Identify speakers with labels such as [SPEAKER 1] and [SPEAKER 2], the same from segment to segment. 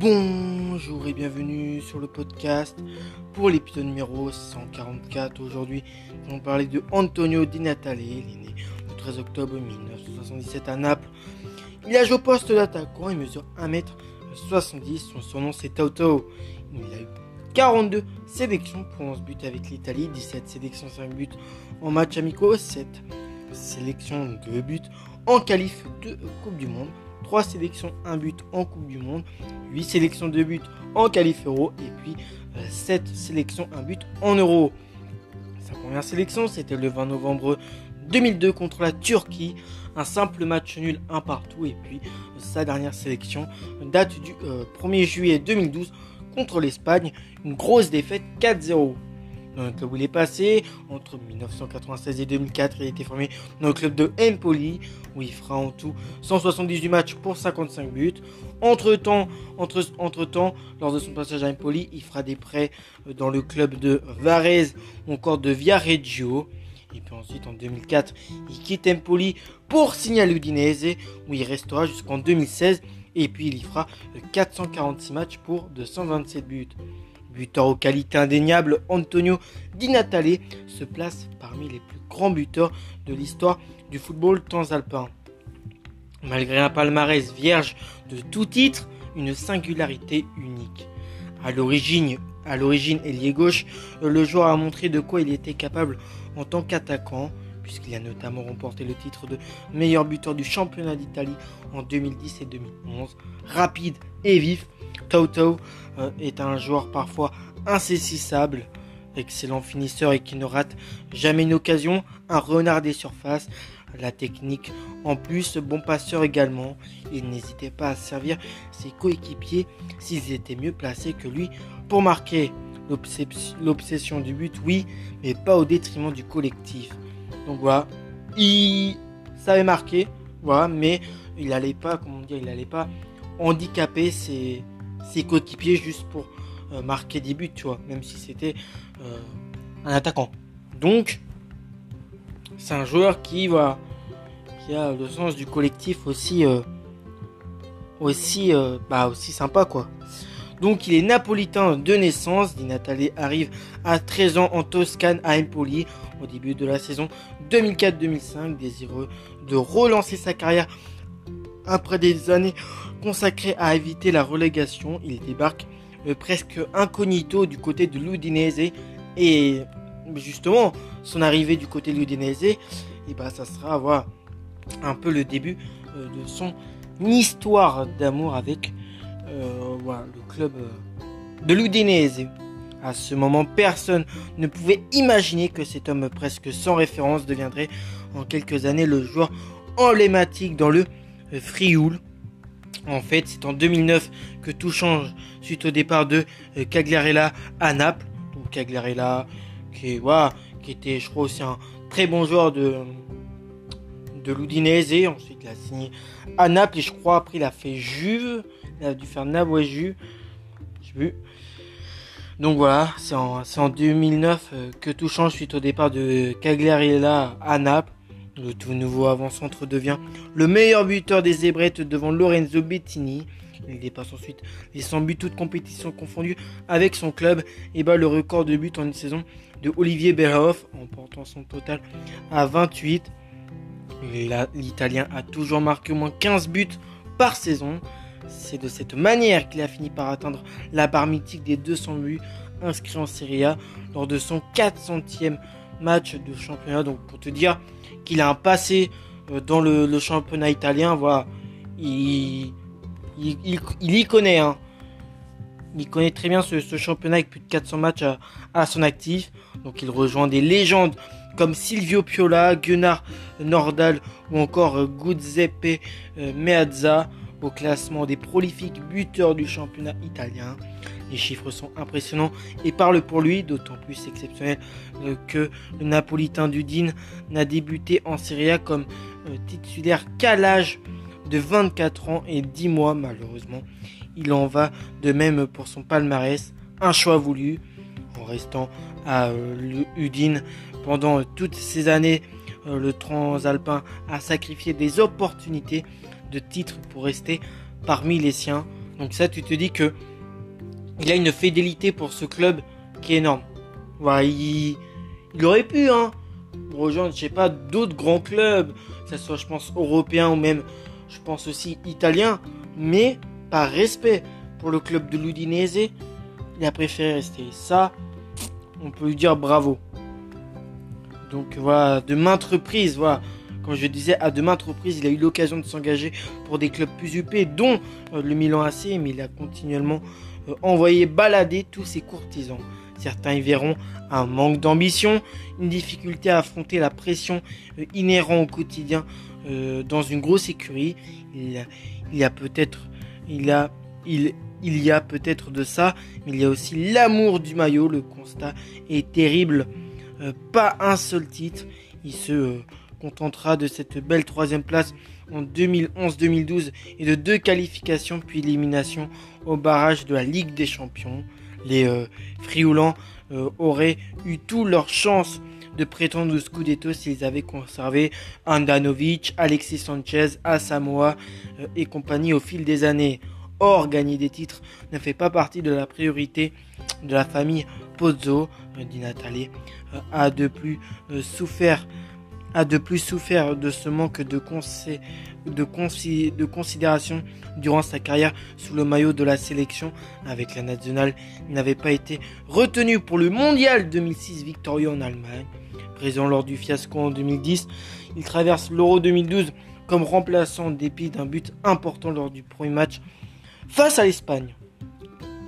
[SPEAKER 1] Bonjour et bienvenue sur le podcast pour l'épisode numéro 144. Aujourd'hui, nous allons parler de Antonio Di Natale. Il est né le 13 octobre 1977 à Naples. Il a joué au poste d'attaquant, il mesure 1m70. Son surnom c'est Toto. Il a eu 42 sélections pour 11 buts avec l'Italie, 17 sélections, 5 buts en match amicaux, 7 sélections, 2 buts en qualif de Coupe du Monde. 3 sélections, 1 but en Coupe du Monde, 8 sélections, 2 buts en qualif et puis 7 euh, sélections, 1 but en euro. Sa première sélection, c'était le 20 novembre 2002 contre la Turquie, un simple match nul un partout et puis sa dernière sélection date du 1er euh, juillet 2012 contre l'Espagne, une grosse défaite 4-0 dans le club où il est passé. Entre 1996 et 2004, il a été formé dans le club de Empoli, où il fera en tout 178 matchs pour 55 buts. Entre temps, entre, entre temps, lors de son passage à Empoli, il fera des prêts euh, dans le club de Varese ou encore de Viareggio. Et puis ensuite, en 2004, il quitte Empoli pour signer à l'Udinese, où il restera jusqu'en 2016. Et puis, il y fera 446 matchs pour 227 buts. Buteur aux qualités indéniables, Antonio Di Natale se place parmi les plus grands buteurs de l'histoire du football transalpin. Malgré un palmarès vierge de tout titre, une singularité unique. À l'origine, ailier gauche, le joueur a montré de quoi il était capable en tant qu'attaquant, puisqu'il a notamment remporté le titre de meilleur buteur du championnat d'Italie en 2010 et 2011. Rapide et vif, Toto euh, est un joueur parfois insaisissable, excellent finisseur et qui ne rate jamais une occasion, un renard des surfaces, la technique en plus, bon passeur également. Il n'hésitait pas à servir ses coéquipiers s'ils étaient mieux placés que lui pour marquer. L'obsession du but, oui, mais pas au détriment du collectif. Donc voilà, il savait marquer, voilà, mais il n'allait pas, comment dire, il n'allait pas handicaper ses, ses coéquipiers juste pour euh, marquer des buts, tu vois, même si c'était euh, un attaquant. Donc, c'est un joueur qui va, qui a le sens du collectif aussi, euh, aussi, bah aussi sympa. Donc il est napolitain de naissance. Di Natale arrive à 13 ans en Toscane à Empoli au début de la saison 2004-2005, désireux de relancer sa carrière après des années consacrées à éviter la relégation. Il débarque euh, presque incognito du côté de l'Udinese et justement son arrivée du côté de l'Udinese, et bah ça sera voilà, un peu le début euh, de son histoire d'amour avec euh, le club de l'Udinese. À ce moment, personne ne pouvait imaginer que cet homme presque sans référence deviendrait en quelques années le joueur emblématique dans le Frioul. En fait, c'est en 2009 que tout change suite au départ de euh, Cagliarella à Naples. Donc Cagliarella, qui, voilà, qui était, je crois, aussi un très bon joueur de, de l'Udinese. Ensuite, il a signé à Naples et je crois après il a fait Juve. Il a dû faire Naples Juve. J'ai vu. Donc voilà, c'est en, en, 2009 euh, que tout change suite au départ de Cagliarella à Naples. Le tout nouveau avant-centre devient le meilleur buteur des Zébrettes devant Lorenzo Bettini. Il dépasse ensuite les 100 buts toutes compétitions confondues avec son club et bat le record de buts en une saison de Olivier Berhoff en portant son total à 28. L'Italien a toujours marqué au moins 15 buts par saison. C'est de cette manière qu'il a fini par atteindre la barre mythique des 200 buts inscrits en Serie A lors de son 400e match de championnat. Donc pour te dire qu'il a un passé euh, dans le, championnat italien, voilà, il, il, y connaît. Hein. Il connaît très bien ce, championnat avec plus de 400 matchs à, son actif. Donc il rejoint des légendes comme Silvio Piola, Gunnar Nordal ou encore Giuseppe euh, Meazza au classement des prolifiques buteurs du championnat italien. Les chiffres sont impressionnants et parlent pour lui, d'autant plus exceptionnel euh, que le Napolitain d'Udine n'a débuté en Serie A comme euh, titulaire qu'à l'âge de 24 ans et 10 mois malheureusement. Il en va de même pour son palmarès, un choix voulu en restant à euh, Udine pendant toutes ces années. le Transalpin a sacrifié des opportunités de titre pour rester parmi les siens Donc ça, tu te dis que il a une fidélité pour ce club qui est énorme. Il, aurait pu hein, rejoindre, je pas, d'autres grands clubs, que ce soit, je pense, européen ou même, je pense aussi italien, mais par respect pour le club de l'Udinese, il a préféré rester. Ça, on peut lui dire bravo. Donc voilà, de maintes reprises, voilà, comme je disais, à de maintes reprises, il a eu l'occasion de s'engager pour des clubs plus UP, dont euh, le Milan AC, mais il a continuellement euh, envoyé balader tous ses courtisans. Certains y verront un manque d'ambition, une difficulté à affronter la pression euh, inhérente au quotidien dans une grosse écurie. Il, y a peut-être, il a, il, il y a peut-être de ça, mais il y a aussi l'amour du maillot. Le constat est terrible. pas un seul titre. Il se contentera de cette belle troisième place en 2011-2012 et de deux qualifications puis élimination au barrage de la Ligue des Champions. Les euh, Frioulans euh, auraient eu tout leur chance de prétendre au Scudetto s'ils avaient conservé Andanovic, Alexis Sanchez, Asamoah euh, et compagnie au fil des années. Or, gagner des titres ne fait pas partie de la priorité de la famille Pozzo. Di Natale a de plus souffert a de plus souffert de ce manque de, de, considération durant sa carrière sous le maillot de la sélection avec la nationale. Il n'avait pas été retenu pour le mondial 2006 victorieux en Allemagne. Présent lors du fiasco en 2010, il traverse l'Euro 2012 comme remplaçant en dépit d'un but important lors du premier match face à l'Espagne.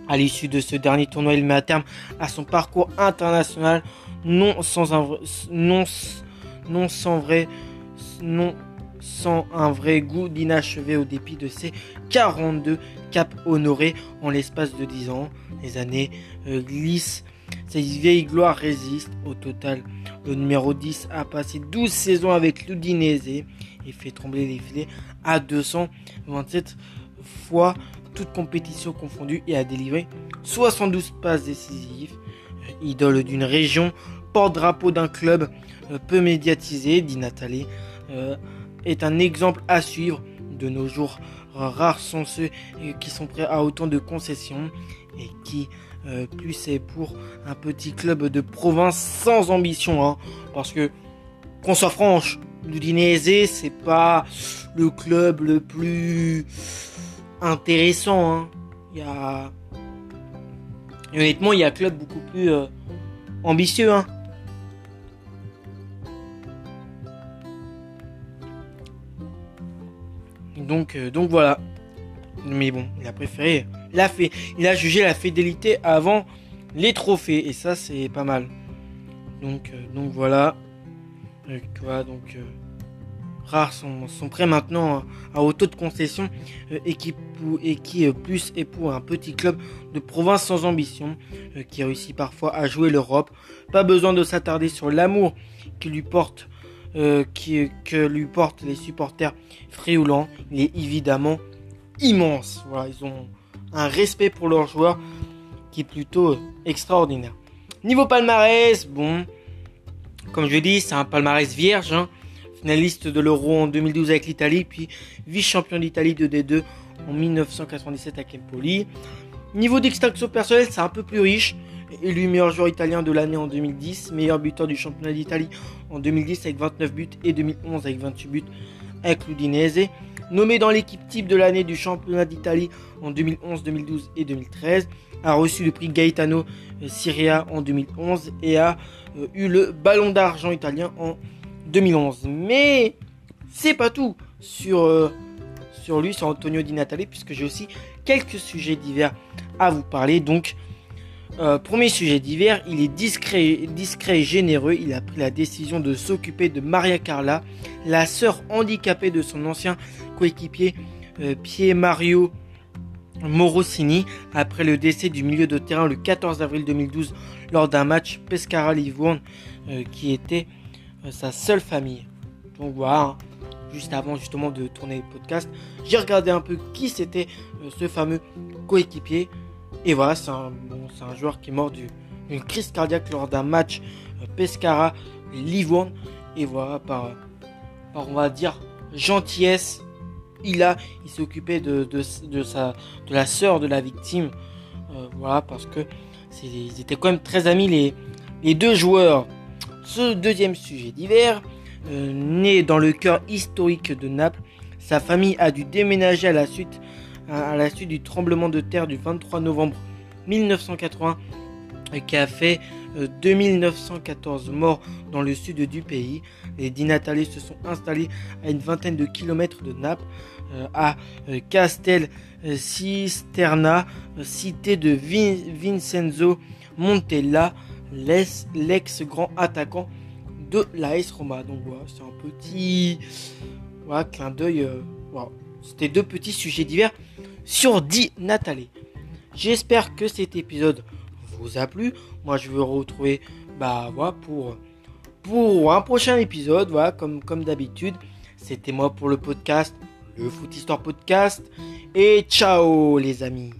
[SPEAKER 1] À l'issue de ce dernier tournoi, il met à terme à son parcours international non sans non, non sans vrai, un vrai goût d'inachevé au dépit de ses 42 caps honorés en l'espace de 10 ans. Les années euh, glissent, ces vieilles gloires résistent. Au total, le numéro 10 a passé 12 saisons avec l'Udinese et fait trembler les filets à 227 fois toutes compétitions confondues et a délivré 72 passes décisives. Idole d'une région, porte-drapeau d'un club euh, peu médiatisé, dit Nathalie, euh, est un exemple à suivre. De nos jours, rares sont ceux qui sont prêts à autant de concessions et qui euh, plus c'est pour un petit club de province sans ambition. Hein. parce que, qu'on soit franche, l'Udinese, c'est pas le club le plus intéressant. Hein. Y a. honnêtement, il y a un club beaucoup plus ambitieux. Hein. Donc, euh, donc voilà. Mais bon, il a préféré la fait, il a jugé la fidélité avant les trophées et ça c'est pas mal. Donc, euh, donc voilà. quoi, donc euh, rares sont, prêts maintenant à, haut taux de concession et qui, et qui plus est pour un petit club de province sans ambition qui réussit parfois à jouer l'Europe. Pas besoin de s'attarder sur l'amour qui lui porte euh, qui, que lui portent les supporters frioulants. Il est évidemment immense. Voilà, ils ont un respect pour leurs joueurs qui est plutôt extraordinaire. Niveau palmarès, bon, comme je dis, c'est un palmarès vierge. Hein. Finaliste de l'Euro en 2012 avec l'Italie, puis vice-champion d'Italie de D2 en 1997 avec Empoli. Niveau d'extraction personnelle, c'est un peu plus riche élu meilleur joueur italien de l'année en 2010, meilleur buteur du championnat d'Italie en 2010 avec 29 buts et 2011 avec 28 buts avec l'Udinese. Nommé dans l'équipe type de l'année du championnat d'Italie en 2011, 2012 et 2013, a reçu le prix Gaetano Syria en 2011 et a euh, eu le ballon d'argent italien en 2011. Mais c'est pas tout sur, euh, sur lui, sur Antonio Di Natale, puisque j'ai aussi quelques sujets divers à vous parler. Donc, euh, premier sujet d'hiver, il est discret, discret et généreux. Il a pris la décision de s'occuper de Maria Carla, la sœur handicapée de son ancien coéquipier euh, Pierre Mario Morosini, après le décès du milieu de terrain le 14 avril 2012 lors d'un match Pescara-Livourne euh, qui était sa seule famille. Donc voilà, hein. juste avant justement de tourner le podcast, j'ai regardé un peu qui c'était ce fameux coéquipier. Et voilà, c'est un, un, joueur qui est mort d'une crise cardiaque lors d'un match euh, Pescara Livourne. Et voilà, par, par, on va dire, gentillesse, il a, il s'occupait de, de, de, sa, de la sœur de la victime. Euh, voilà, parce que ils étaient quand même très amis les, les deux joueurs. Ce deuxième sujet d'hiver, euh, né dans le cœur historique de Naples, sa famille a dû déménager à la suite, à, la suite du tremblement de terre du 23 novembre 1980 qui a fait 2914 euh, morts dans le sud du pays. Les Dinatales se sont installés à une vingtaine de kilomètres de Naples, euh, à euh, Castel Cisterna, cité de Vincenzo Montella, l'ex-grand attaquant de l'AS Roma. Donc voilà, c'est un petit clin d'œil. C'était deux petits sujets divers sur Di Natale. J'espère que cet épisode vous a plu. Moi, je vous retrouver bah, voilà, pour, pour un prochain épisode, voilà, comme, comme d'habitude. C'était moi pour le podcast, le Foot Histoire Podcast. Et ciao les amis